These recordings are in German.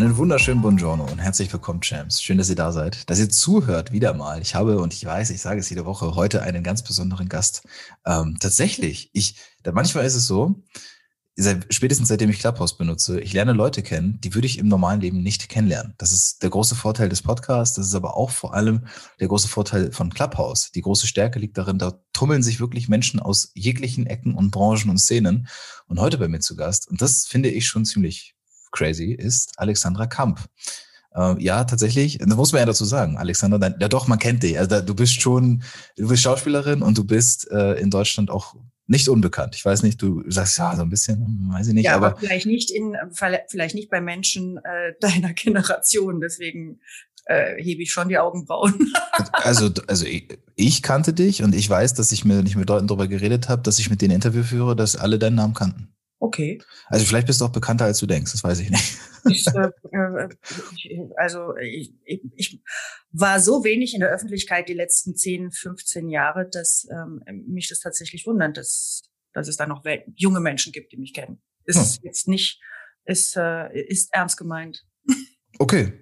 Einen wunderschönen Buongiorno und herzlich willkommen, Champs. Schön, dass ihr da seid, dass ihr zuhört, wieder mal. Ich habe, und ich weiß, ich sage es jede Woche, heute einen ganz besonderen Gast. Ähm, tatsächlich, ich, da manchmal ist es so, seit, spätestens seitdem ich Clubhouse benutze, ich lerne Leute kennen, die würde ich im normalen Leben nicht kennenlernen. Das ist der große Vorteil des Podcasts, das ist aber auch vor allem der große Vorteil von Clubhouse. Die große Stärke liegt darin, da tummeln sich wirklich Menschen aus jeglichen Ecken und Branchen und Szenen und heute bei mir zu Gast. Und das finde ich schon ziemlich crazy, ist Alexandra Kamp. Äh, ja, tatsächlich, das muss man ja dazu sagen, Alexandra, ja doch, man kennt dich. Also du bist schon, du bist Schauspielerin und du bist äh, in Deutschland auch nicht unbekannt. Ich weiß nicht, du sagst ja so ein bisschen, weiß ich nicht. Ja, aber, aber vielleicht nicht in, vielleicht nicht bei Menschen äh, deiner Generation. Deswegen äh, hebe ich schon die Augenbrauen. also, also ich, ich, kannte dich und ich weiß, dass ich mir, ich mit Leuten darüber geredet habe, dass ich mit denen Interview führe, dass alle deinen Namen kannten. Okay. Also vielleicht bist du auch bekannter, als du denkst, das weiß ich nicht. Ich, äh, äh, also ich, ich, ich war so wenig in der Öffentlichkeit die letzten 10, 15 Jahre, dass ähm, mich das tatsächlich wundert, dass, dass es da noch junge Menschen gibt, die mich kennen. Ist hm. jetzt nicht, ist, äh, ist ernst gemeint. Okay.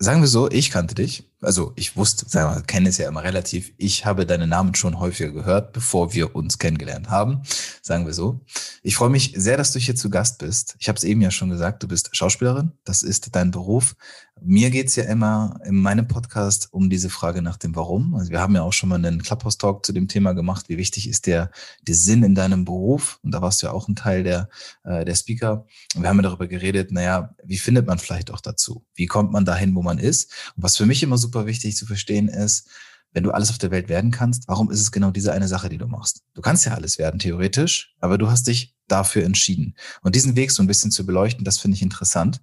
Sagen wir so, ich kannte dich also ich wusste, sagen wir, kenne es ja immer relativ. Ich habe deinen Namen schon häufiger gehört, bevor wir uns kennengelernt haben, sagen wir so. Ich freue mich sehr, dass du hier zu Gast bist. Ich habe es eben ja schon gesagt, du bist Schauspielerin, das ist dein Beruf. Mir geht's ja immer in meinem Podcast um diese Frage nach dem Warum. Also wir haben ja auch schon mal einen Clubhouse-Talk zu dem Thema gemacht, wie wichtig ist der, der Sinn in deinem Beruf. Und da warst du ja auch ein Teil der, äh, der Speaker. Und wir haben ja darüber geredet, naja, wie findet man vielleicht auch dazu? Wie kommt man dahin, wo man ist? Und was für mich immer so super wichtig zu verstehen ist, wenn du alles auf der Welt werden kannst, warum ist es genau diese eine Sache, die du machst? Du kannst ja alles werden, theoretisch, aber du hast dich dafür entschieden. Und diesen Weg so ein bisschen zu beleuchten, das finde ich interessant.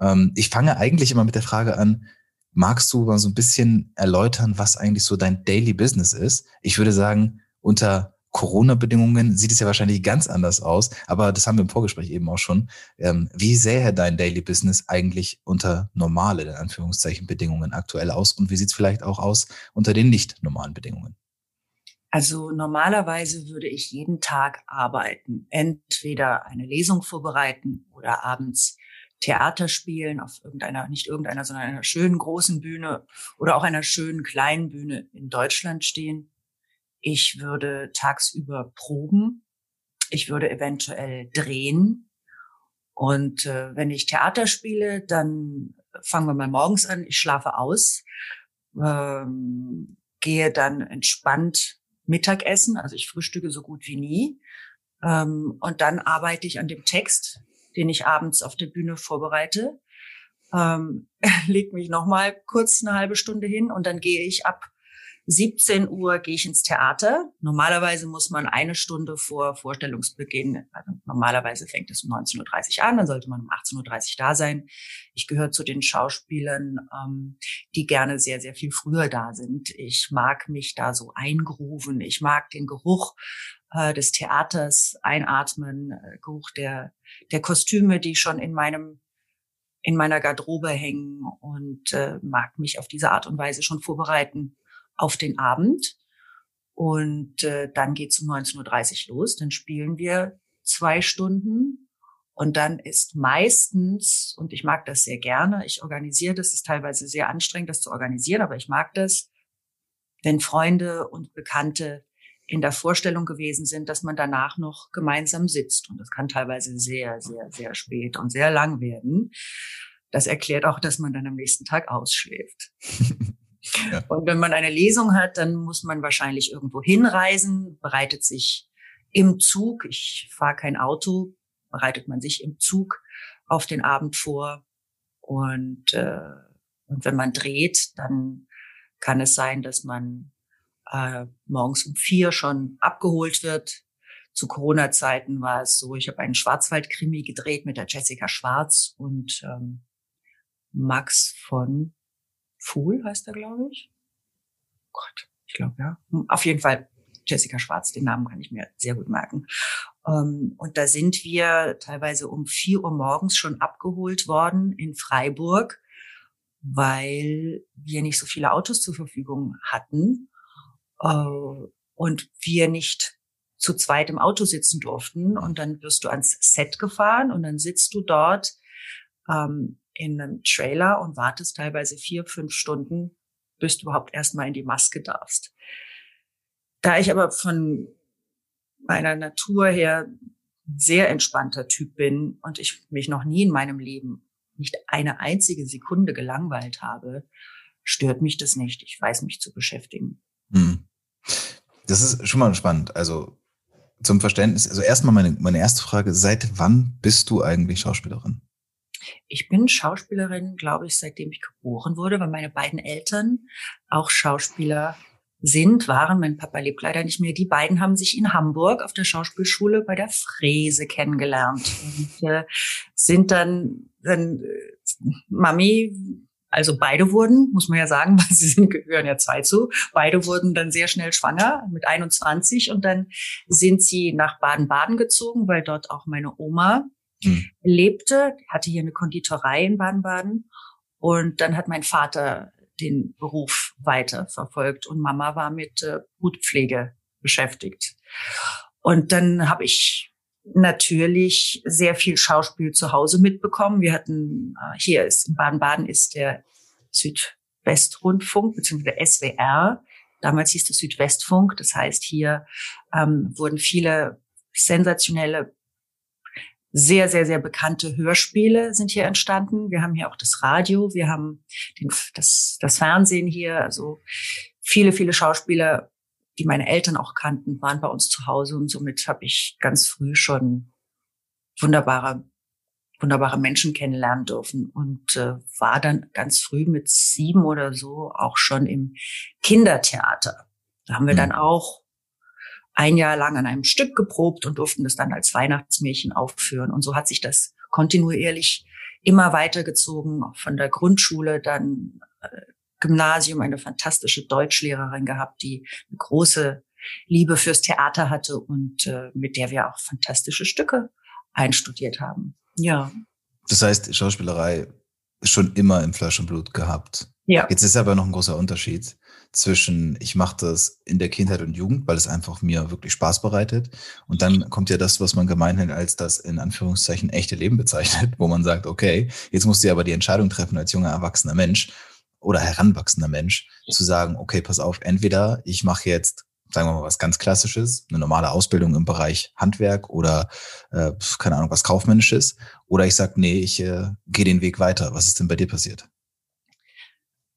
Ähm, ich fange eigentlich immer mit der Frage an, magst du mal so ein bisschen erläutern, was eigentlich so dein Daily Business ist? Ich würde sagen, unter Corona-Bedingungen sieht es ja wahrscheinlich ganz anders aus, aber das haben wir im Vorgespräch eben auch schon. Ähm, wie sähe dein Daily Business eigentlich unter normale, in Anführungszeichen, Bedingungen aktuell aus und wie sieht es vielleicht auch aus unter den nicht normalen Bedingungen? Also normalerweise würde ich jeden Tag arbeiten, entweder eine Lesung vorbereiten oder abends Theater spielen auf irgendeiner, nicht irgendeiner, sondern einer schönen großen Bühne oder auch einer schönen kleinen Bühne in Deutschland stehen ich würde tagsüber proben. Ich würde eventuell drehen. Und äh, wenn ich Theater spiele, dann fangen wir mal morgens an. Ich schlafe aus, ähm, gehe dann entspannt Mittagessen. Also ich frühstücke so gut wie nie. Ähm, und dann arbeite ich an dem Text, den ich abends auf der Bühne vorbereite. Ähm, leg mich noch mal kurz eine halbe Stunde hin und dann gehe ich ab 17 Uhr gehe ich ins Theater. Normalerweise muss man eine Stunde vor Vorstellungsbeginn, also normalerweise fängt es um 19.30 Uhr an, dann sollte man um 18.30 Uhr da sein. Ich gehöre zu den Schauspielern, ähm, die gerne sehr, sehr viel früher da sind. Ich mag mich da so eingrufen. Ich mag den Geruch äh, des Theaters einatmen, äh, Geruch der, der Kostüme, die schon in meinem in meiner Garderobe hängen und äh, mag mich auf diese Art und Weise schon vorbereiten auf den Abend. Und äh, dann geht's um 19.30 Uhr los. Dann spielen wir zwei Stunden. Und dann ist meistens, und ich mag das sehr gerne, ich organisiere das, ist teilweise sehr anstrengend, das zu organisieren, aber ich mag das, wenn Freunde und Bekannte in der Vorstellung gewesen sind, dass man danach noch gemeinsam sitzt. Und das kann teilweise sehr, sehr, sehr spät und sehr lang werden Das erklärt auch, dass man dann am nächsten Tag ausschläft. Und wenn man eine Lesung hat, dann muss man wahrscheinlich irgendwo hinreisen, bereitet sich im Zug, ich fahre kein Auto, bereitet man sich im Zug auf den Abend vor. Und, äh, und wenn man dreht, dann kann es sein, dass man äh, morgens um vier schon abgeholt wird. Zu Corona-Zeiten war es so, ich habe einen Schwarzwald-Krimi gedreht mit der Jessica Schwarz und ähm, Max von Fuhl heißt er, glaube ich. Gott, ich glaube ja. Auf jeden Fall Jessica Schwarz, den Namen kann ich mir sehr gut merken. Ähm, und da sind wir teilweise um vier Uhr morgens schon abgeholt worden in Freiburg, weil wir nicht so viele Autos zur Verfügung hatten äh, und wir nicht zu zweit im Auto sitzen durften. Und dann wirst du ans Set gefahren und dann sitzt du dort ähm, in einem Trailer und wartest teilweise vier, fünf Stunden, bis du überhaupt erstmal in die Maske darfst. Da ich aber von meiner Natur her sehr entspannter Typ bin und ich mich noch nie in meinem Leben nicht eine einzige Sekunde gelangweilt habe, stört mich das nicht. Ich weiß mich zu beschäftigen. Hm. Das ist schon mal spannend. Also zum Verständnis, also erstmal meine, meine erste Frage, seit wann bist du eigentlich Schauspielerin? Ich bin Schauspielerin, glaube ich, seitdem ich geboren wurde, weil meine beiden Eltern auch Schauspieler sind, waren, mein Papa lebt leider nicht mehr, die beiden haben sich in Hamburg auf der Schauspielschule bei der Fräse kennengelernt. Und äh, sind dann, dann äh, Mami, also beide wurden, muss man ja sagen, weil sie sind, gehören ja zwei zu, beide wurden dann sehr schnell schwanger mit 21 und dann sind sie nach Baden-Baden gezogen, weil dort auch meine Oma hm. lebte, hatte hier eine Konditorei in Baden-Baden und dann hat mein Vater den Beruf weiter verfolgt und Mama war mit äh, Hutpflege beschäftigt. Und dann habe ich natürlich sehr viel Schauspiel zu Hause mitbekommen. Wir hatten, äh, hier ist in Baden-Baden ist der Südwestrundfunk bzw. SWR. Damals hieß das Südwestfunk. Das heißt, hier ähm, wurden viele sensationelle sehr, sehr, sehr bekannte Hörspiele sind hier entstanden. Wir haben hier auch das Radio, wir haben den, das, das Fernsehen hier. Also viele, viele Schauspieler, die meine Eltern auch kannten, waren bei uns zu Hause und somit habe ich ganz früh schon wunderbare, wunderbare Menschen kennenlernen dürfen und äh, war dann ganz früh mit sieben oder so auch schon im Kindertheater. Da haben wir dann mhm. auch ein Jahr lang an einem Stück geprobt und durften das dann als Weihnachtsmärchen aufführen. Und so hat sich das kontinuierlich immer weitergezogen, von der Grundschule dann äh, Gymnasium, eine fantastische Deutschlehrerin gehabt, die eine große Liebe fürs Theater hatte und äh, mit der wir auch fantastische Stücke einstudiert haben. Ja. Das heißt, Schauspielerei schon immer im Fleisch und Blut gehabt. Ja. Jetzt ist aber noch ein großer Unterschied zwischen, ich mache das in der Kindheit und Jugend, weil es einfach mir wirklich Spaß bereitet. Und dann kommt ja das, was man gemeinhin als das in Anführungszeichen echte Leben bezeichnet, wo man sagt, okay, jetzt musst du aber die Entscheidung treffen als junger, erwachsener Mensch oder heranwachsender Mensch, zu sagen, okay, pass auf, entweder ich mache jetzt sagen wir mal was ganz Klassisches, eine normale Ausbildung im Bereich Handwerk oder äh, keine Ahnung, was kaufmännisches, oder ich sage, nee, ich äh, gehe den Weg weiter. Was ist denn bei dir passiert?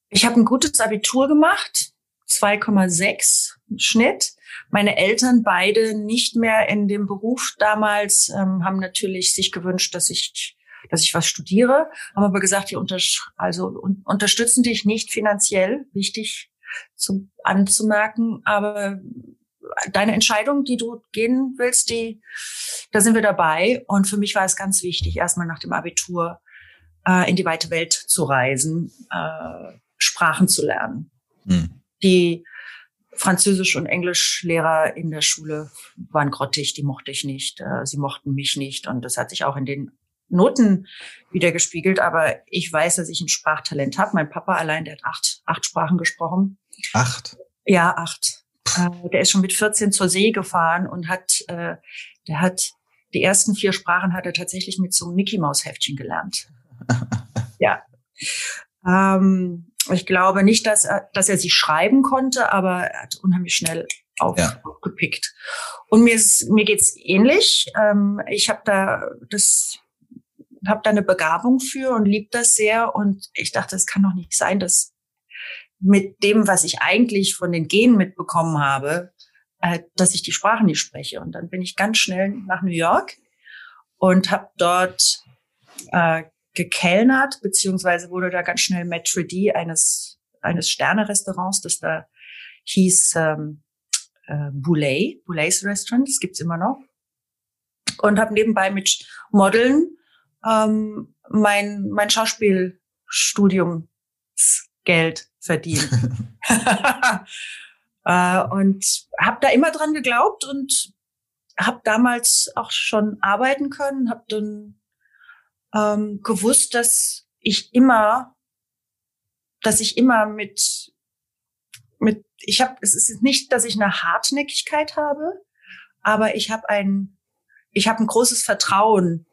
Ich habe ein gutes Abitur gemacht, 2,6 Schnitt. Meine Eltern beide nicht mehr in dem Beruf damals ähm, haben natürlich sich gewünscht, dass ich dass ich was studiere, haben aber gesagt, wir unter, also un unterstützen dich nicht finanziell, wichtig zu, anzumerken, aber deine Entscheidung, die du gehen willst, die, da sind wir dabei. Und für mich war es ganz wichtig, erstmal nach dem Abitur äh, in die weite Welt zu reisen, äh, Sprachen zu lernen. Hm. Die Französisch- und Englischlehrer in der Schule waren grottig, die mochte ich nicht. Äh, sie mochten mich nicht. Und das hat sich auch in den Noten wieder gespiegelt. Aber ich weiß, dass ich ein Sprachtalent habe. Mein Papa allein, der hat acht, acht Sprachen gesprochen. Acht? Ja, acht. Äh, der ist schon mit 14 zur See gefahren und hat, äh, der hat die ersten vier Sprachen hat er tatsächlich mit so einem Mickey Maus Heftchen gelernt. ja. Ähm, ich glaube nicht, dass er, dass er sie schreiben konnte, aber er hat unheimlich schnell auf, ja. aufgepickt. Und mir ist, mir geht's ähnlich. Ähm, ich habe da das habe da eine Begabung für und lieb das sehr. Und ich dachte, es kann doch nicht sein, dass mit dem, was ich eigentlich von den Genen mitbekommen habe, äh, dass ich die Sprache nicht spreche. Und dann bin ich ganz schnell nach New York und habe dort äh, gekellnert, beziehungsweise wurde da ganz schnell Maitre d' eines, eines Sterne-Restaurants, das da hieß ähm, äh, Boulet, Boulets Restaurant, das gibt's immer noch. Und habe nebenbei mit Modeln ähm, mein, mein Schauspielstudium Geld verdient. äh, und habe da immer dran geglaubt und habe damals auch schon arbeiten können, habe dann ähm, gewusst, dass ich immer, dass ich immer mit mit ich habe es ist nicht, dass ich eine Hartnäckigkeit habe, aber ich habe ein ich habe ein großes Vertrauen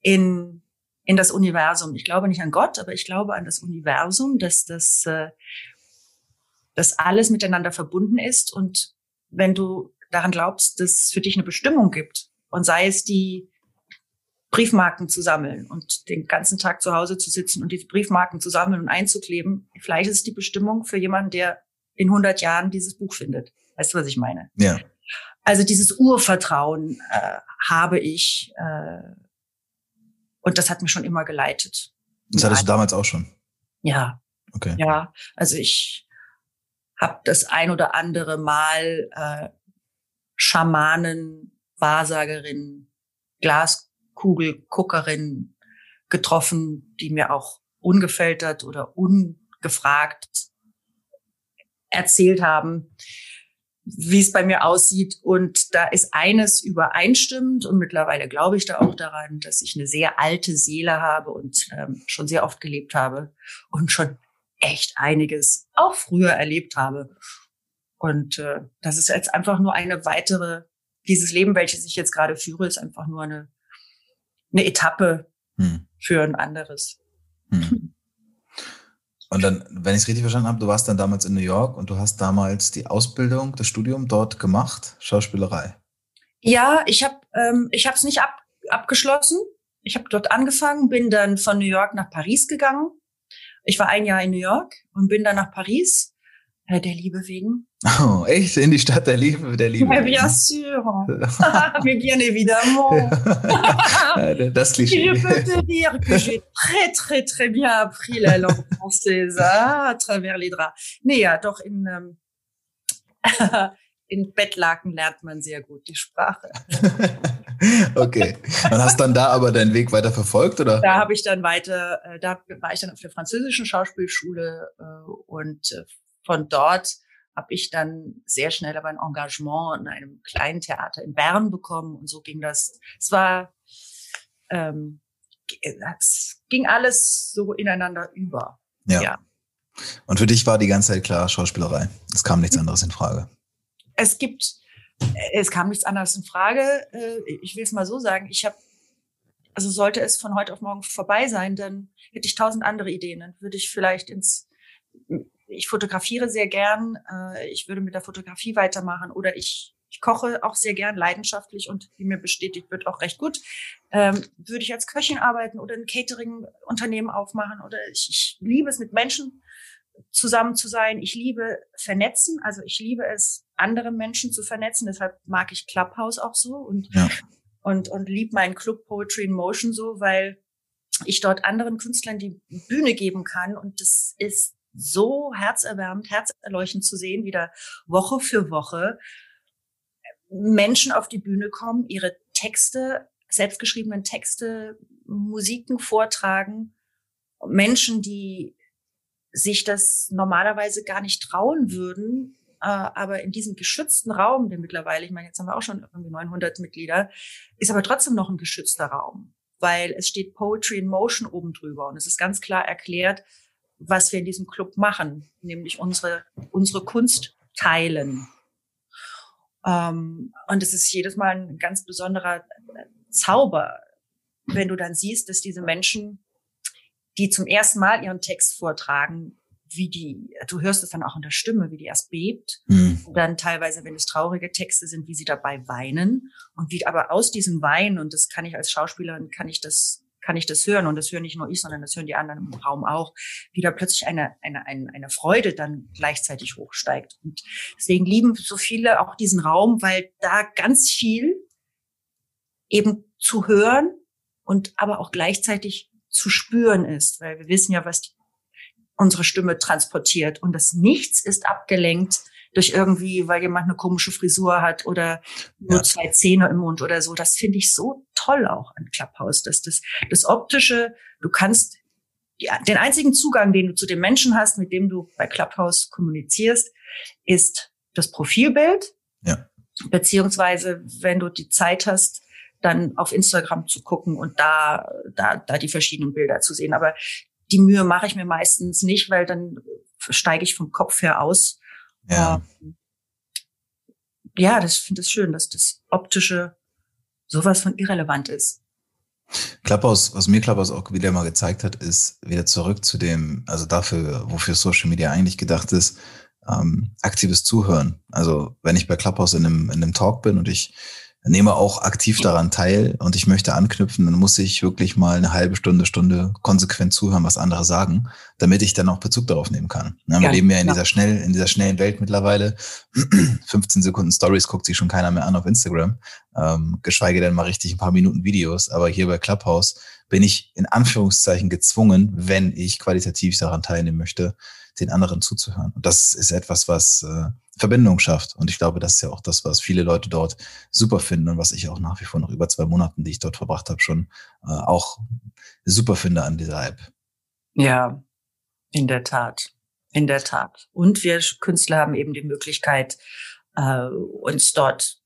in in das Universum. Ich glaube nicht an Gott, aber ich glaube an das Universum, dass das, äh, dass alles miteinander verbunden ist. Und wenn du daran glaubst, dass es für dich eine Bestimmung gibt, und sei es die Briefmarken zu sammeln und den ganzen Tag zu Hause zu sitzen und diese Briefmarken zu sammeln und einzukleben, vielleicht ist es die Bestimmung für jemanden, der in 100 Jahren dieses Buch findet. Weißt du, was ich meine? Ja. Also dieses Urvertrauen äh, habe ich äh, und das hat mich schon immer geleitet. Das hattest du damals auch schon? Ja. Okay. Ja, also ich habe das ein oder andere Mal äh, Schamanen, Wahrsagerin, Glaskugelguckerin getroffen, die mir auch ungefiltert oder ungefragt erzählt haben, wie es bei mir aussieht. Und da ist eines übereinstimmend und mittlerweile glaube ich da auch daran, dass ich eine sehr alte Seele habe und ähm, schon sehr oft gelebt habe und schon echt einiges auch früher erlebt habe. Und äh, das ist jetzt einfach nur eine weitere, dieses Leben, welches ich jetzt gerade führe, ist einfach nur eine, eine Etappe hm. für ein anderes. Hm. Und dann, wenn ich es richtig verstanden habe, du warst dann damals in New York und du hast damals die Ausbildung, das Studium dort gemacht, Schauspielerei. Ja, ich habe ähm, ich habe es nicht ab, abgeschlossen. Ich habe dort angefangen, bin dann von New York nach Paris gegangen. Ich war ein Jahr in New York und bin dann nach Paris der Liebe wegen. Oh, echt? In die Stadt der Liebe, der Liebe. Ja, bien sûr. Mais bien évidemment. das Klischee. Je peux te dire que j'ai très, très, très bien appris la langue française à travers les draps. Nee, ja, doch in, ähm, in Bettlaken lernt man sehr gut die Sprache. okay. Und hast dann da aber deinen Weg weiter verfolgt, oder? Da habe ich dann weiter, äh, da war ich dann auf der französischen Schauspielschule äh, und äh, von dort habe ich dann sehr schnell aber ein Engagement in einem kleinen Theater in Bern bekommen und so ging das. Es war, ähm, es ging alles so ineinander über. Ja. ja. Und für dich war die ganze Zeit klar Schauspielerei. Es kam nichts anderes in Frage. Es gibt, es kam nichts anderes in Frage. Äh, ich will es mal so sagen. Ich habe also sollte es von heute auf morgen vorbei sein, dann hätte ich tausend andere Ideen. Dann würde ich vielleicht ins ich fotografiere sehr gern, äh, ich würde mit der Fotografie weitermachen oder ich, ich koche auch sehr gern leidenschaftlich und wie mir bestätigt wird auch recht gut. Ähm, würde ich als Köchin arbeiten oder ein Catering-Unternehmen aufmachen oder ich, ich liebe es mit Menschen zusammen zu sein. Ich liebe vernetzen, also ich liebe es, andere Menschen zu vernetzen. Deshalb mag ich Clubhouse auch so und ja. und und lieb meinen Club Poetry in Motion so, weil ich dort anderen Künstlern die Bühne geben kann und das ist so herzerwärmend, herzerleuchtend zu sehen, wie da Woche für Woche Menschen auf die Bühne kommen, ihre Texte, selbstgeschriebenen Texte, Musiken vortragen. Menschen, die sich das normalerweise gar nicht trauen würden, äh, aber in diesem geschützten Raum, der mittlerweile, ich meine, jetzt haben wir auch schon irgendwie 900 Mitglieder, ist aber trotzdem noch ein geschützter Raum, weil es steht Poetry in Motion oben drüber und es ist ganz klar erklärt, was wir in diesem Club machen, nämlich unsere, unsere Kunst teilen. Ähm, und es ist jedes Mal ein ganz besonderer Zauber, wenn du dann siehst, dass diese Menschen, die zum ersten Mal ihren Text vortragen, wie die, du hörst es dann auch in der Stimme, wie die erst bebt. Mhm. Und dann teilweise, wenn es traurige Texte sind, wie sie dabei weinen. Und wie aber aus diesem Weinen, und das kann ich als Schauspielerin, kann ich das kann ich das hören und das höre nicht nur ich, sondern das hören die anderen im Raum auch, wieder plötzlich eine, eine, eine, eine Freude dann gleichzeitig hochsteigt. Und deswegen lieben so viele auch diesen Raum, weil da ganz viel eben zu hören und aber auch gleichzeitig zu spüren ist, weil wir wissen ja, was die, unsere Stimme transportiert und das Nichts ist abgelenkt durch irgendwie, weil jemand eine komische Frisur hat oder nur ja. zwei Zähne im Mund oder so. Das finde ich so toll auch an Clubhouse, dass das, das optische, du kannst ja, den einzigen Zugang, den du zu den Menschen hast, mit dem du bei Clubhouse kommunizierst, ist das Profilbild. Ja. Beziehungsweise, wenn du die Zeit hast, dann auf Instagram zu gucken und da, da, da die verschiedenen Bilder zu sehen. Aber die Mühe mache ich mir meistens nicht, weil dann steige ich vom Kopf her aus. Ja. Ähm, ja, das finde ich schön, dass das optische sowas von irrelevant ist. Clubhouse, was mir Clubhouse auch wieder mal gezeigt hat, ist wieder zurück zu dem, also dafür, wofür Social Media eigentlich gedacht ist, ähm, aktives Zuhören. Also wenn ich bei Clubhouse in einem, in einem Talk bin und ich nehme auch aktiv daran teil und ich möchte anknüpfen, dann muss ich wirklich mal eine halbe Stunde, Stunde konsequent zuhören, was andere sagen, damit ich dann auch Bezug darauf nehmen kann. Ja, wir ja, leben ja in dieser schnell, in dieser schnellen Welt mittlerweile. 15 Sekunden Stories guckt sich schon keiner mehr an auf Instagram, ähm, geschweige denn mal richtig ein paar Minuten Videos. Aber hier bei Clubhouse bin ich in Anführungszeichen gezwungen, wenn ich qualitativ daran teilnehmen möchte, den anderen zuzuhören. Und das ist etwas, was äh, Verbindung schafft. Und ich glaube, das ist ja auch das, was viele Leute dort super finden und was ich auch nach wie vor nach über zwei Monaten, die ich dort verbracht habe, schon äh, auch super finde an dieser App. Ja, in der Tat. In der Tat. Und wir Künstler haben eben die Möglichkeit, äh, uns dort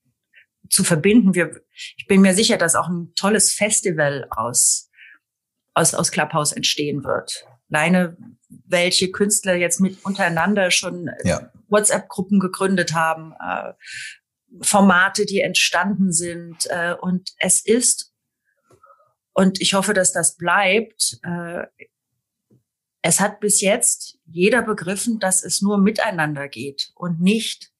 zu verbinden. Wir, ich bin mir sicher, dass auch ein tolles Festival aus, aus, aus Clubhouse entstehen wird. Alleine welche Künstler jetzt mit untereinander schon ja. WhatsApp-Gruppen gegründet haben, äh, Formate, die entstanden sind. Äh, und es ist, und ich hoffe, dass das bleibt, äh, es hat bis jetzt jeder begriffen, dass es nur miteinander geht und nicht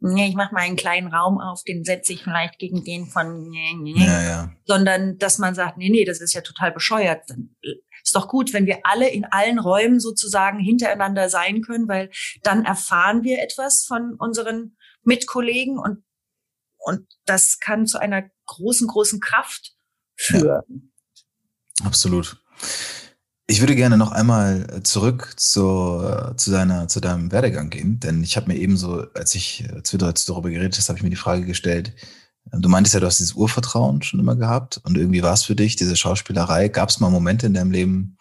ich mache mal einen kleinen Raum auf, den setze ich vielleicht gegen den von, nee, nee, ja, ja. sondern dass man sagt, nee, nee, das ist ja total bescheuert. Dann ist doch gut, wenn wir alle in allen Räumen sozusagen hintereinander sein können, weil dann erfahren wir etwas von unseren Mitkollegen und, und das kann zu einer großen, großen Kraft führen. Ja, absolut. Ich würde gerne noch einmal zurück zu, zu, deiner, zu deinem Werdegang gehen, denn ich habe mir eben so, als ich als wir darüber geredet hast, habe ich mir die Frage gestellt, du meintest ja, du hast dieses Urvertrauen schon immer gehabt und irgendwie war es für dich, diese Schauspielerei. Gab es mal Momente in deinem Leben,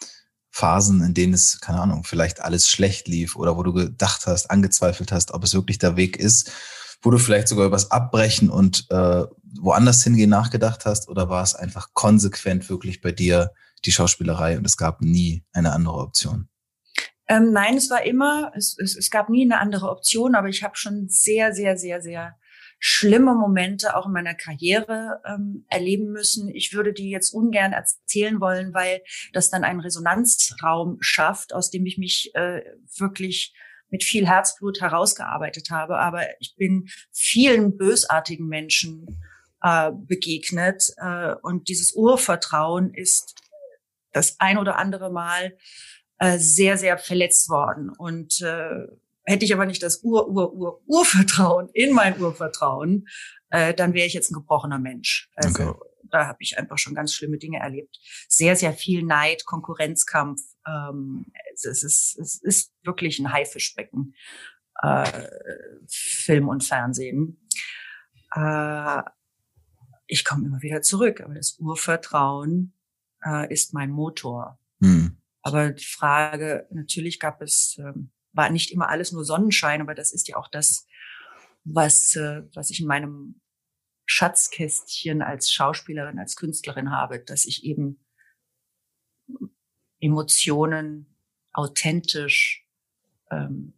Phasen, in denen es, keine Ahnung, vielleicht alles schlecht lief oder wo du gedacht hast, angezweifelt hast, ob es wirklich der Weg ist, wo du vielleicht sogar übers Abbrechen und äh, woanders hingehen nachgedacht hast oder war es einfach konsequent wirklich bei dir die Schauspielerei und es gab nie eine andere Option? Ähm, nein, es war immer, es, es, es gab nie eine andere Option, aber ich habe schon sehr, sehr, sehr, sehr schlimme Momente auch in meiner Karriere ähm, erleben müssen. Ich würde die jetzt ungern erzählen wollen, weil das dann einen Resonanzraum schafft, aus dem ich mich äh, wirklich mit viel Herzblut herausgearbeitet habe. Aber ich bin vielen bösartigen Menschen äh, begegnet äh, und dieses Urvertrauen ist das ein oder andere Mal äh, sehr, sehr verletzt worden. Und äh, hätte ich aber nicht das Ur, Ur, Ur, Urvertrauen in mein Urvertrauen, äh, dann wäre ich jetzt ein gebrochener Mensch. Also okay. da habe ich einfach schon ganz schlimme Dinge erlebt. Sehr, sehr viel Neid, Konkurrenzkampf. Ähm, es, ist, es ist wirklich ein Haifischbecken, äh, Film und Fernsehen. Äh, ich komme immer wieder zurück, aber das Urvertrauen äh, ist mein Motor. Hm. Aber die Frage, natürlich gab es, ähm, war nicht immer alles nur Sonnenschein, aber das ist ja auch das, was, äh, was ich in meinem Schatzkästchen als Schauspielerin, als Künstlerin habe, dass ich eben Emotionen authentisch ähm,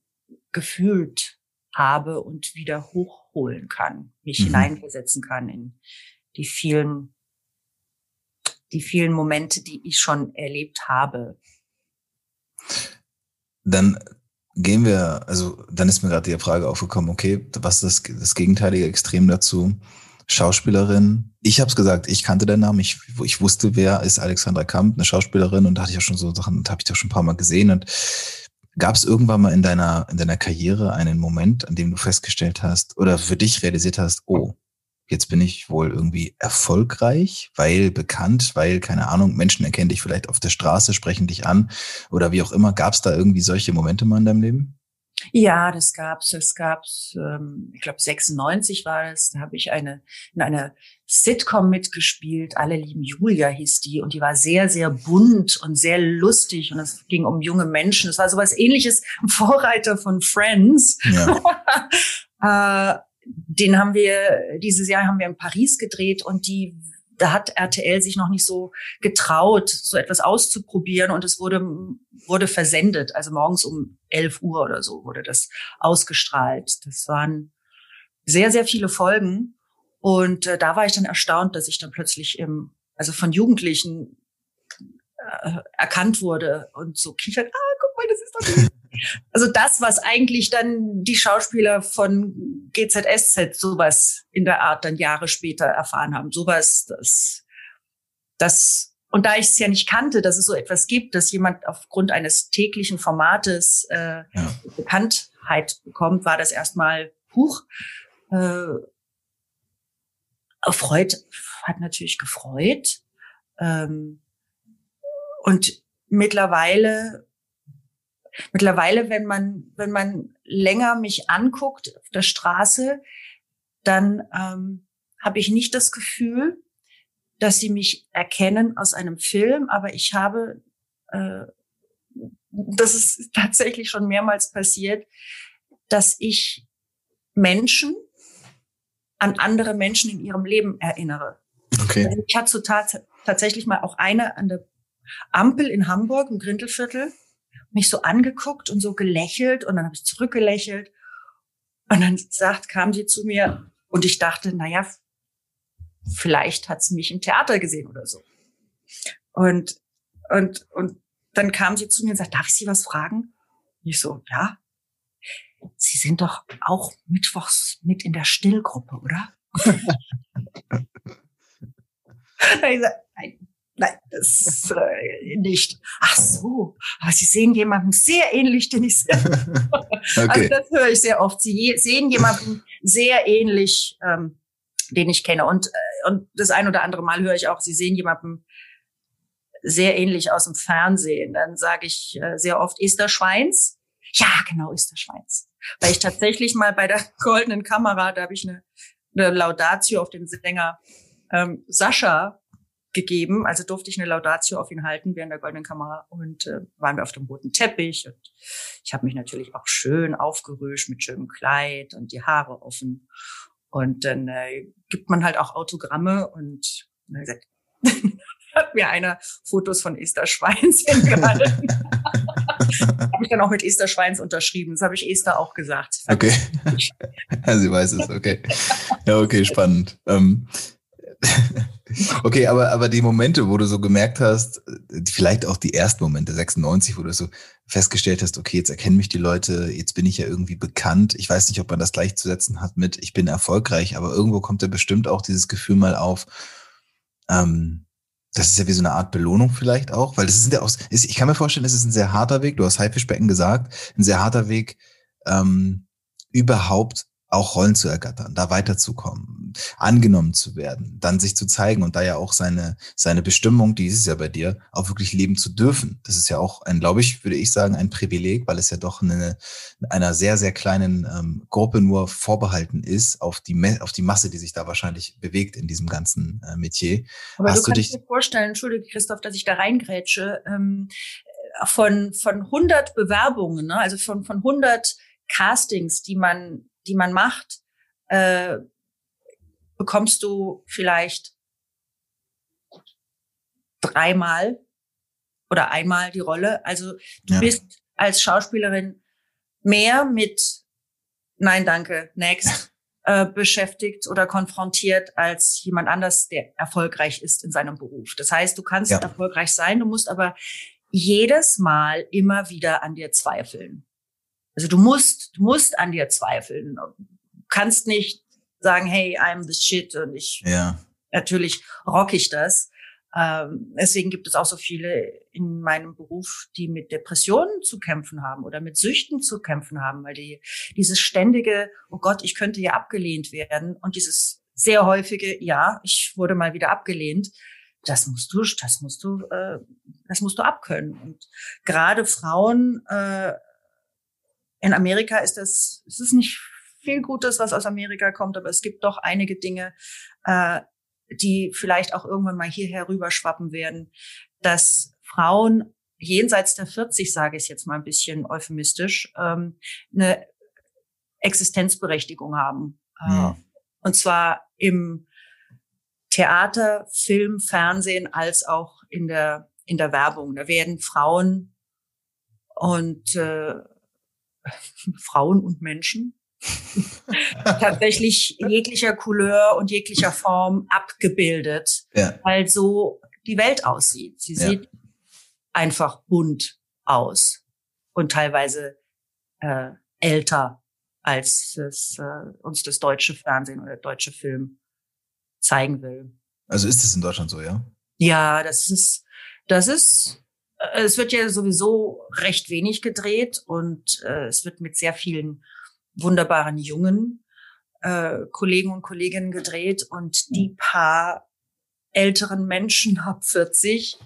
gefühlt habe und wieder hochholen kann, mich mhm. hineinversetzen kann in die vielen die vielen Momente, die ich schon erlebt habe. Dann gehen wir, also dann ist mir gerade die Frage aufgekommen, okay, was ist das, das gegenteilige Extrem dazu? Schauspielerin. Ich habe es gesagt, ich kannte den Namen. Ich, ich wusste, wer ist Alexandra Kamp, eine Schauspielerin. Und da hatte ich ja schon so Sachen, habe ich doch schon ein paar Mal gesehen. Und gab es irgendwann mal in deiner, in deiner Karriere einen Moment, an dem du festgestellt hast oder für dich realisiert hast, oh, jetzt bin ich wohl irgendwie erfolgreich, weil bekannt, weil, keine Ahnung, Menschen erkennen dich vielleicht auf der Straße, sprechen dich an oder wie auch immer. Gab es da irgendwie solche Momente mal in deinem Leben? Ja, das gab's. Das gab's. Ähm, ich glaube 96 war es. Da habe ich eine in einer Sitcom mitgespielt. Alle lieben Julia hieß die und die war sehr sehr bunt und sehr lustig und es ging um junge Menschen. Es war sowas Ähnliches, ein Vorreiter von Friends. Ja. äh, den haben wir dieses Jahr haben wir in Paris gedreht und die da hat RTL sich noch nicht so getraut, so etwas auszuprobieren und es wurde, wurde versendet. Also morgens um 11 Uhr oder so wurde das ausgestrahlt. Das waren sehr, sehr viele Folgen. Und äh, da war ich dann erstaunt, dass ich dann plötzlich im, also von Jugendlichen äh, erkannt wurde und so kichert, ah, guck mal, das ist doch Also das, was eigentlich dann die Schauspieler von GZSZ sowas in der Art dann Jahre später erfahren haben. Sowas, das, das, und da ich es ja nicht kannte, dass es so etwas gibt, dass jemand aufgrund eines täglichen Formates äh, ja. Bekanntheit bekommt, war das erstmal Huch. Äh, erfreut, hat natürlich gefreut. Ähm, und mittlerweile Mittlerweile, wenn man, wenn man länger mich anguckt auf der Straße, dann ähm, habe ich nicht das Gefühl, dass sie mich erkennen aus einem Film, aber ich habe, äh, das ist tatsächlich schon mehrmals passiert, dass ich Menschen an andere Menschen in ihrem Leben erinnere. Okay. Ich hatte so tatsächlich mal auch eine an der Ampel in Hamburg im Grindelviertel mich so angeguckt und so gelächelt und dann habe ich zurückgelächelt und dann sagt, kam sie zu mir und ich dachte, naja, vielleicht hat sie mich im Theater gesehen oder so. Und, und, und dann kam sie zu mir und sagt, darf ich Sie was fragen? Und ich so, ja. Sie sind doch auch mittwochs mit in der Stillgruppe, oder? ich sag, nein, Nein, das äh, nicht. Ach so, aber Sie sehen jemanden sehr ähnlich, den ich sehr. okay. Also das höre ich sehr oft. Sie sehen jemanden sehr ähnlich, ähm, den ich kenne. Und, äh, und das ein oder andere Mal höre ich auch, Sie sehen jemanden sehr ähnlich aus dem Fernsehen. Dann sage ich äh, sehr oft, ist der Schweins? Ja, genau, ist der Schweins. Weil ich tatsächlich mal bei der goldenen Kamera, da habe ich eine, eine Laudatio auf den Sänger ähm, Sascha gegeben. Also durfte ich eine Laudatio auf ihn halten während der Goldenen Kamera und äh, waren wir auf dem roten Teppich und ich habe mich natürlich auch schön aufgerüscht mit schönem Kleid und die Haare offen. Und dann äh, gibt man halt auch Autogramme und dann gesagt, hat mir einer Fotos von Esther Schweins hingehalten. habe ich dann auch mit Esther Schweins unterschrieben. Das habe ich Esther auch gesagt. Okay. sie weiß es, okay. Ja, okay, spannend. Ähm, Okay, aber, aber die Momente, wo du so gemerkt hast, vielleicht auch die ersten Momente, 96, wo du so festgestellt hast, okay, jetzt erkennen mich die Leute, jetzt bin ich ja irgendwie bekannt. Ich weiß nicht, ob man das gleichzusetzen hat mit, ich bin erfolgreich, aber irgendwo kommt ja bestimmt auch dieses Gefühl mal auf, ähm, das ist ja wie so eine Art Belohnung vielleicht auch, weil das ist ja auch, ist, ich kann mir vorstellen, es ist ein sehr harter Weg, du hast Haifischbecken gesagt, ein sehr harter Weg, ähm, überhaupt auch Rollen zu ergattern, da weiterzukommen, angenommen zu werden, dann sich zu zeigen und da ja auch seine, seine Bestimmung, die ist es ja bei dir, auch wirklich leben zu dürfen. Das ist ja auch ein, glaube ich, würde ich sagen, ein Privileg, weil es ja doch eine, einer sehr, sehr kleinen ähm, Gruppe nur vorbehalten ist auf die, auf die Masse, die sich da wahrscheinlich bewegt in diesem ganzen äh, Metier. Aber Hast du kannst dir vorstellen, entschuldige Christoph, dass ich da reingrätsche, ähm, von, von 100 Bewerbungen, ne? also von, von 100 Castings, die man die man macht, äh, bekommst du vielleicht dreimal oder einmal die Rolle. Also du ja. bist als Schauspielerin mehr mit Nein, danke, next äh, beschäftigt oder konfrontiert als jemand anders, der erfolgreich ist in seinem Beruf. Das heißt, du kannst ja. erfolgreich sein, du musst aber jedes Mal immer wieder an dir zweifeln. Also du musst, du musst an dir zweifeln. Du kannst nicht sagen, hey, I'm the shit und ich Ja. natürlich rock ich das. Ähm, deswegen gibt es auch so viele in meinem Beruf, die mit Depressionen zu kämpfen haben oder mit Süchten zu kämpfen haben, weil die dieses ständige, oh Gott, ich könnte ja abgelehnt werden und dieses sehr häufige, ja, ich wurde mal wieder abgelehnt, das musst du, das musst du, äh, das musst du abkönnen. Und gerade Frauen äh, in Amerika ist das, es ist nicht viel Gutes, was aus Amerika kommt, aber es gibt doch einige Dinge, äh, die vielleicht auch irgendwann mal hierher rüberschwappen werden, dass Frauen jenseits der 40, sage ich jetzt mal ein bisschen euphemistisch, ähm, eine Existenzberechtigung haben. Mhm. Und zwar im Theater, Film, Fernsehen als auch in der, in der Werbung. Da werden Frauen und äh, Frauen und Menschen tatsächlich jeglicher Couleur und jeglicher Form abgebildet, Ja. weil so die Welt aussieht. Sie Ja. sieht einfach bunt aus und teilweise äh, älter, als es äh, uns das deutsche Fernsehen oder der deutsche Film zeigen will. Also ist es in Deutschland so, ja? Ja, das ist, das ist, äh, es wird ja sowieso recht wenig gedreht und äh, es wird mit sehr vielen wunderbaren jungen äh, Kollegen und Kolleginnen gedreht und die paar älteren Menschen ab 40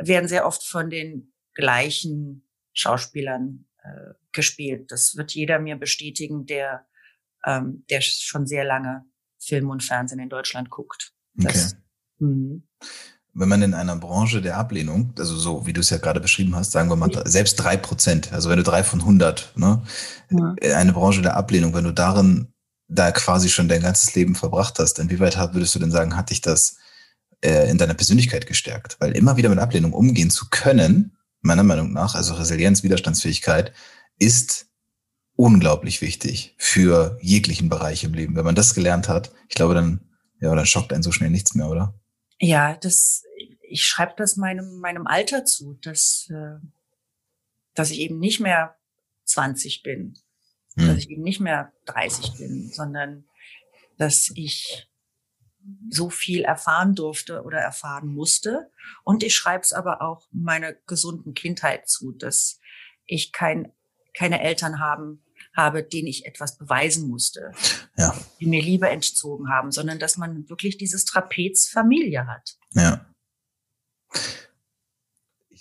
werden sehr oft von den gleichen Schauspielern äh, gespielt. Das wird jeder mir bestätigen, der, ähm, der schon sehr lange Film und Fernsehen in Deutschland guckt. Okay. Das, Mhm. Wenn man in einer Branche der Ablehnung, also so wie du es ja gerade beschrieben hast, sagen wir mal, selbst drei Prozent, also wenn du drei von 100, ne, Ja. eine Branche der Ablehnung, wenn du darin da quasi schon dein ganzes Leben verbracht hast, inwieweit würdest du denn sagen, hat dich das äh, in deiner Persönlichkeit gestärkt? Weil immer wieder mit Ablehnung umgehen zu können, meiner Meinung nach, also Resilienz, Widerstandsfähigkeit, ist unglaublich wichtig für jeglichen Bereich im Leben. Wenn man das gelernt hat, ich glaube, dann, ja, dann schockt einen so schnell nichts mehr, oder? Ja, das, ich schreibe das meinem, meinem Alter zu, dass, äh, dass ich eben nicht mehr 20 bin, dass Hm. ich eben nicht mehr 30 bin, sondern dass ich so viel erfahren durfte oder erfahren musste. Und ich schreibe es aber auch meiner gesunden Kindheit zu, dass ich kein, keine Eltern haben, habe, denen ich etwas beweisen musste, Ja, die mir Liebe entzogen haben, sondern dass man wirklich dieses Trapez Familie hat. ja.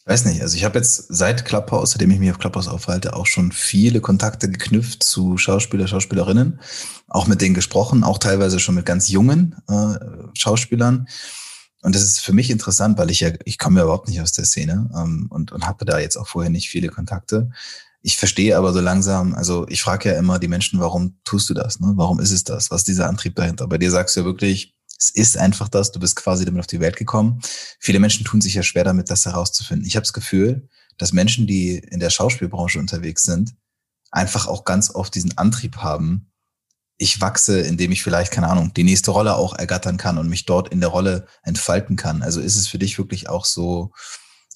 Ich weiß nicht, also ich habe jetzt seit Clubhouse, seitdem ich mich auf Clubhouse aufhalte, auch schon viele Kontakte geknüpft zu Schauspieler, Schauspielerinnen, auch mit denen gesprochen, auch teilweise schon mit ganz jungen äh, Schauspielern. Und das ist für mich interessant, weil ich ja, ich komme ja überhaupt nicht aus der Szene ähm, und, und habe da jetzt auch vorher nicht viele Kontakte. Ich verstehe aber so langsam, also ich frage ja immer die Menschen, warum tust du das? Ne? Warum ist es das? Was ist dieser Antrieb dahinter? Bei dir sagst du ja wirklich, es ist einfach das, du bist quasi damit auf die Welt gekommen. Viele Menschen tun sich ja schwer damit, das herauszufinden. Ich habe das Gefühl, dass Menschen, die in der Schauspielbranche unterwegs sind, einfach auch ganz oft diesen Antrieb haben, ich wachse, indem ich vielleicht, keine Ahnung, die nächste Rolle auch ergattern kann und mich dort in der Rolle entfalten kann. Also ist es für dich wirklich auch so,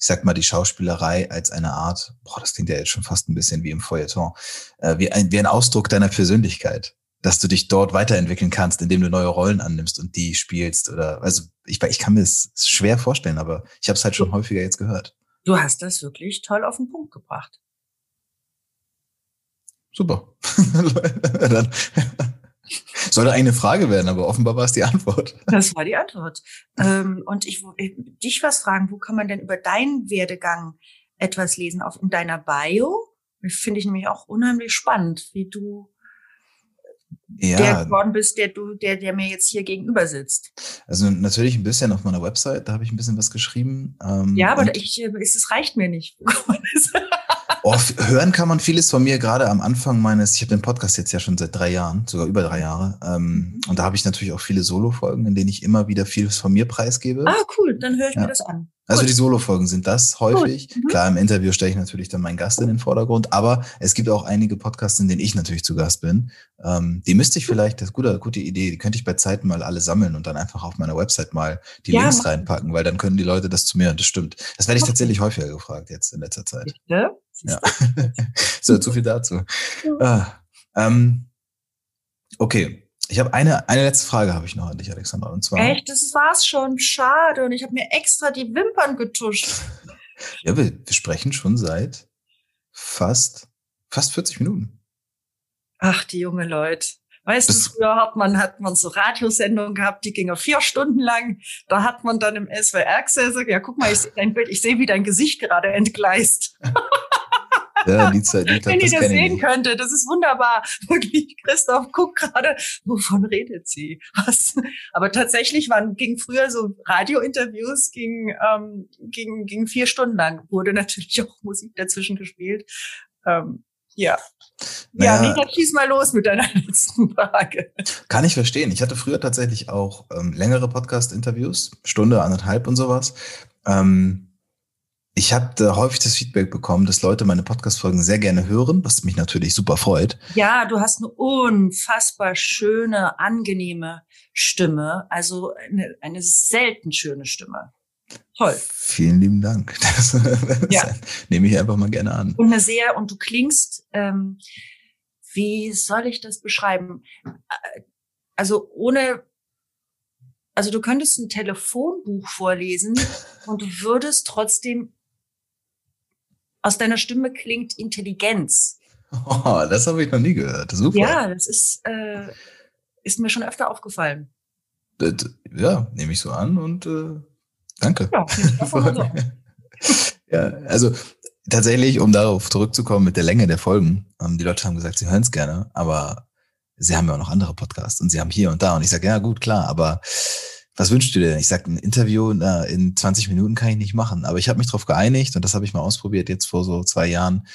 ich sag mal, die Schauspielerei als eine Art, boah, das klingt ja jetzt schon fast ein bisschen wie im Feuilleton, äh, wie, ein, wie ein Ausdruck deiner Persönlichkeit, dass du dich dort weiterentwickeln kannst, indem du neue Rollen annimmst und die spielst oder, also ich, ich kann mir das schwer vorstellen, aber ich habe es halt schon häufiger jetzt gehört. Du hast das wirklich toll auf den Punkt gebracht. Super. Dann, sollte eine Frage werden, aber offenbar war es die Antwort. Das war die Antwort. Ähm, und ich wollte dich was fragen, wo kann man denn über deinen Werdegang etwas lesen? Auf in deiner Bio? Finde ich nämlich auch unheimlich spannend, wie du der Ja, geworden bist, der du, der, der mir jetzt hier gegenüber sitzt. also natürlich ein bisschen auf meiner Website, da habe ich ein bisschen was geschrieben. Ähm, Ja, aber ich, äh, es reicht mir nicht. Oh, hören kann man vieles von mir gerade am Anfang meines, ich habe den Podcast jetzt ja schon seit drei Jahren, sogar über drei Jahre. Ähm, und da habe ich natürlich auch viele Solo-Folgen, in denen ich immer wieder vieles von mir preisgebe. ah, cool, dann höre ich Ja. mir das an. Also Gut. die Solo-Folgen sind das häufig. Mhm. Klar, im Interview stelle ich natürlich dann meinen Gast in den Vordergrund, aber es gibt auch einige Podcasts, in denen ich natürlich zu Gast bin. Ähm, die müsste ich vielleicht, das ist gute, gute Idee, die könnte ich bei Zeiten mal alle sammeln und dann einfach auf meiner Website mal die Ja, Links reinpacken, weil dann können die Leute das zu mir und das stimmt. Das werde ich tatsächlich häufiger gefragt jetzt in letzter Zeit. Bitte? Ja. so, zu viel dazu. Ah, ähm, okay. Ich habe eine, eine letzte Frage habe ich noch an dich, Alexandra. Und zwar. Echt, das war's schon. Schade. Und ich habe mir extra die Wimpern getuscht. ja, wir, wir sprechen schon seit fast, fast 40 Minuten. Ach, die junge Leute. Weißt das du, früher hat man, hat man so Radiosendungen gehabt, die gingen vier Stunden lang. Da hat man dann im SWR gesessen, ja, guck mal, ich sehe dein Bild, ich sehe, wie dein Gesicht gerade entgleist. Ja, die Zeit, die Wenn ihr das sehen nicht. könnte, das ist wunderbar. Wirklich, Christoph guckt gerade, wovon redet sie? Was? Aber tatsächlich waren, ging früher so Radiointerviews, ging, ähm, ging, ging vier Stunden lang, wurde natürlich auch Musik dazwischen gespielt. Ähm, ja. Naja, ja, Mika, schieß mal los mit deiner letzten Frage. Kann ich verstehen. Ich hatte früher tatsächlich auch ähm, längere Podcast-Interviews, Stunde, anderthalb und sowas. Ähm, ich habe häufig das Feedback bekommen, dass Leute meine Podcast-Folgen sehr gerne hören, was mich natürlich super freut. Ja, du hast eine unfassbar schöne, angenehme Stimme. Also eine, eine selten schöne Stimme. Toll. Vielen lieben Dank. Das, das ja. nehme ich einfach mal gerne an. Und eine sehr, und du klingst, ähm, wie soll ich das beschreiben? Also ohne also du könntest ein Telefonbuch vorlesen und du würdest trotzdem aus deiner Stimme klingt Intelligenz. Oh, das habe ich noch nie gehört. Super. Ja, das ist, äh, ist mir schon öfter aufgefallen. Das, ja, nehme ich so an und äh, danke. Ja, so. ja, also tatsächlich, um darauf zurückzukommen mit der Länge der Folgen, ähm, die Leute haben gesagt, sie hören es gerne, aber sie haben ja auch noch andere Podcasts und sie haben hier und da und ich sage, ja gut, klar, aber was wünschst du dir denn? Ich sag, ein Interview na, in 20 Minuten kann ich nicht machen, aber ich habe mich darauf geeinigt und das habe ich mal ausprobiert jetzt vor so zwei Jahren,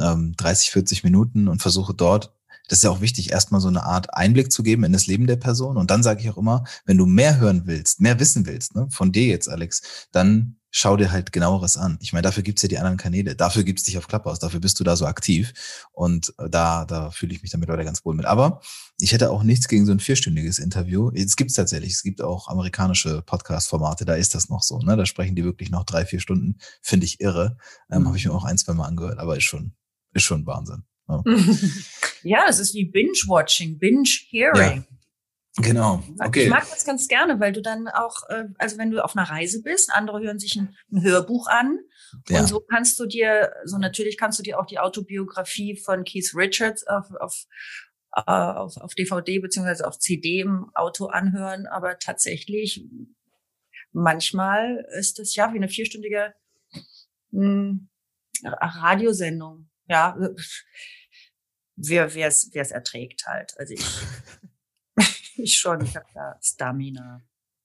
ähm, 30, 40 Minuten und versuche dort das ist ja auch wichtig, erstmal so eine Art Einblick zu geben in das Leben der Person. Und dann sage ich auch immer, wenn du mehr hören willst, mehr wissen willst, ne, von dir jetzt, Alex, dann schau dir halt genaueres an. Ich meine, dafür gibt's ja die anderen Kanäle, dafür gibt's dich auf Clubhouse, dafür bist du da so aktiv und äh, da, da fühle ich mich damit leider ganz wohl mit. Aber ich hätte auch nichts gegen so ein vierstündiges Interview. Es gibt's tatsächlich, es gibt auch amerikanische Podcast-Formate, da ist das noch so, ne? Da sprechen die wirklich noch drei, vier Stunden, finde ich irre. Ähm, mhm. Habe ich mir auch ein, zwei Mal angehört, aber ist schon, ist schon Wahnsinn. Ja, ja es ist wie Binge-Watching, Binge-Hearing. Ja. Genau. Okay. Ich mag das ganz gerne, weil du dann auch, äh, also wenn du auf einer Reise bist, andere hören sich ein, ein Hörbuch an ja. und so kannst du dir, so natürlich kannst du dir auch die Autobiografie von Keith Richards auf, auf, äh, auf, auf DVD beziehungsweise auf CD im Auto anhören, aber tatsächlich manchmal ist das ja wie eine vierstündige mh, hm, Radiosendung. Ja, wer wer es wer es erträgt halt. Also ich ich schon, ich habe da Stamina.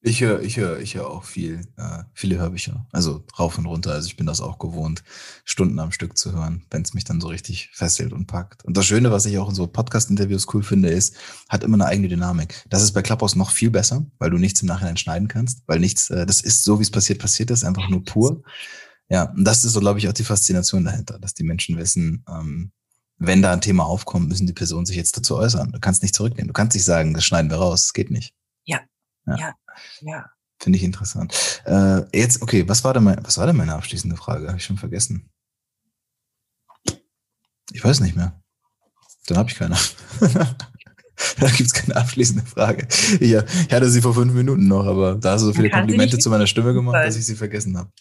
Ich höre, ich höre, ich höre auch viel, äh, viele Hörbücher. Also rauf und runter. Also ich bin das auch gewohnt, Stunden am Stück zu hören, wenn es mich dann so richtig fesselt und packt. Und das Schöne, was ich auch in so Podcast-Interviews cool finde, ist, hat immer eine eigene Dynamik. Das ist bei Clubhouse noch viel besser, weil du nichts im Nachhinein schneiden kannst, weil nichts, äh, das ist so, wie es passiert, passiert ist, einfach nur pur. Ja, und das ist so, glaube ich, auch die Faszination dahinter, dass die Menschen wissen, ähm, wenn da ein Thema aufkommt, müssen die Personen sich jetzt dazu äußern. Du kannst nicht zurücknehmen. Du kannst nicht sagen, das schneiden wir raus. Das geht nicht. Ja. Ja. Ja. ja. Finde ich interessant. Äh, jetzt, okay, was war denn mein, was war denn meine abschließende Frage? Habe ich schon vergessen. Ich weiß nicht mehr. Dann habe ich keine. da gibt's keine abschließende Frage. Ich, ich, hatte sie vor fünf Minuten noch, aber da hast du so viele Komplimente zu meiner Stimme gemacht, dass ich sie vergessen habe.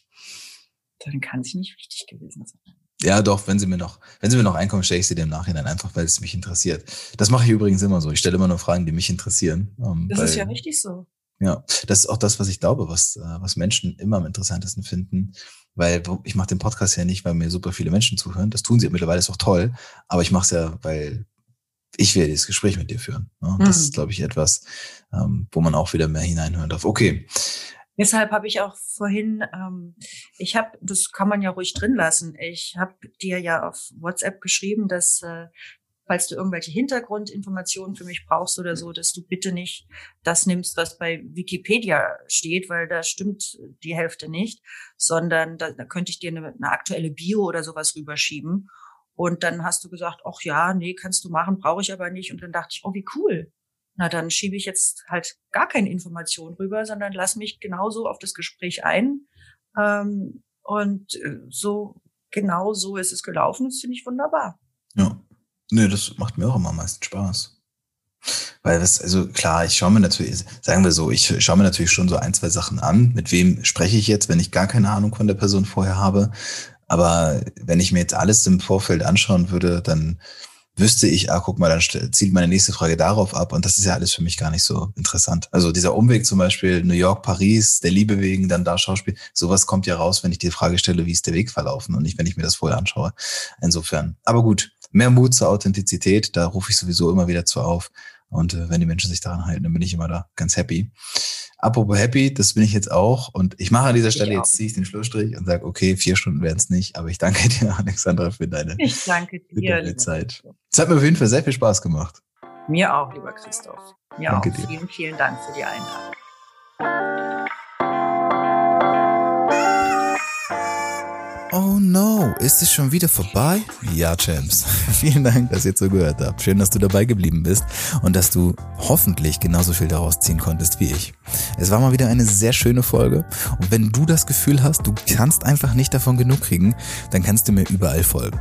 Dann kann sie nicht wichtig gewesen sein. Ja, doch, wenn sie mir noch, wenn sie mir noch einkommen, stelle ich sie dir im Nachhinein einfach, weil es mich interessiert. Das mache ich übrigens immer so. Ich stelle immer nur Fragen, die mich interessieren. Ähm, das weil, ist ja richtig so. Ja, das ist auch das, was ich glaube, was, äh, was Menschen immer am interessantesten finden. Weil ich mache den Podcast ja nicht, weil mir super viele Menschen zuhören. Das tun sie mittlerweile, ist auch toll. Aber ich mache es ja, weil ich werde dieses Gespräch mit dir führen. Ne? Das mhm. ist, glaube ich, etwas, ähm, wo man auch wieder mehr hineinhören darf. Okay. Deshalb habe ich auch vorhin, ähm, ich habe, das kann man ja ruhig drin lassen. Ich habe dir ja auf WhatsApp geschrieben, dass äh, falls du irgendwelche Hintergrundinformationen für mich brauchst oder so, dass du bitte nicht das nimmst, was bei Wikipedia steht, weil da stimmt die Hälfte nicht, sondern da, da könnte ich dir eine, eine aktuelle Bio oder sowas rüberschieben. Und dann hast du gesagt, ach ja, nee, kannst du machen, brauche ich aber nicht. Und dann dachte ich, oh, wie cool na dann schiebe ich jetzt halt gar keine Information rüber, sondern lass mich genauso auf das Gespräch ein. Ähm, und äh, so genau so ist es gelaufen. Das finde ich wunderbar. Ja. Nee, das macht mir auch immer am meisten Spaß. Weil das, also klar, ich schaue mir natürlich, sagen wir so, ich schaue mir natürlich schon so ein, zwei Sachen an. Mit wem spreche ich jetzt, wenn ich gar keine Ahnung von der Person vorher habe? Aber wenn ich mir jetzt alles im Vorfeld anschauen würde, dann wüsste ich, ah, guck mal, dann zielt meine nächste Frage darauf ab. Und das ist ja alles für mich gar nicht so interessant. Also dieser Umweg zum Beispiel New York, Paris, der Liebe wegen, dann da Schauspiel, sowas kommt ja raus, wenn ich die Frage stelle, wie ist der Weg verlaufen und nicht, wenn ich mir das vorher anschaue. Insofern. Aber gut, mehr Mut zur Authentizität, da rufe ich sowieso immer wieder zu auf. Und äh, wenn die Menschen sich daran halten, dann bin ich immer da ganz happy. Apropos happy, das bin ich jetzt auch. Und ich mache an dieser Stelle, jetzt ziehe ich den Schlussstrich und sage, okay, vier Stunden werden es nicht, aber ich danke dir, Alexandra, für deine, ich danke dir, für deine Zeit. Es hat mir auf jeden Fall sehr viel Spaß gemacht. Mir auch, lieber Christoph. Mir danke auch. Dir. Vielen, vielen Dank für die Einladung. Oh no, ist es schon wieder vorbei? Ja, Champs. Vielen Dank, dass ihr zugehört habt. Schön, dass du dabei geblieben bist und dass du hoffentlich genauso viel daraus ziehen konntest wie ich. Es war mal wieder eine sehr schöne Folge und wenn du das Gefühl hast, du kannst einfach nicht davon genug kriegen, dann kannst du mir überall folgen.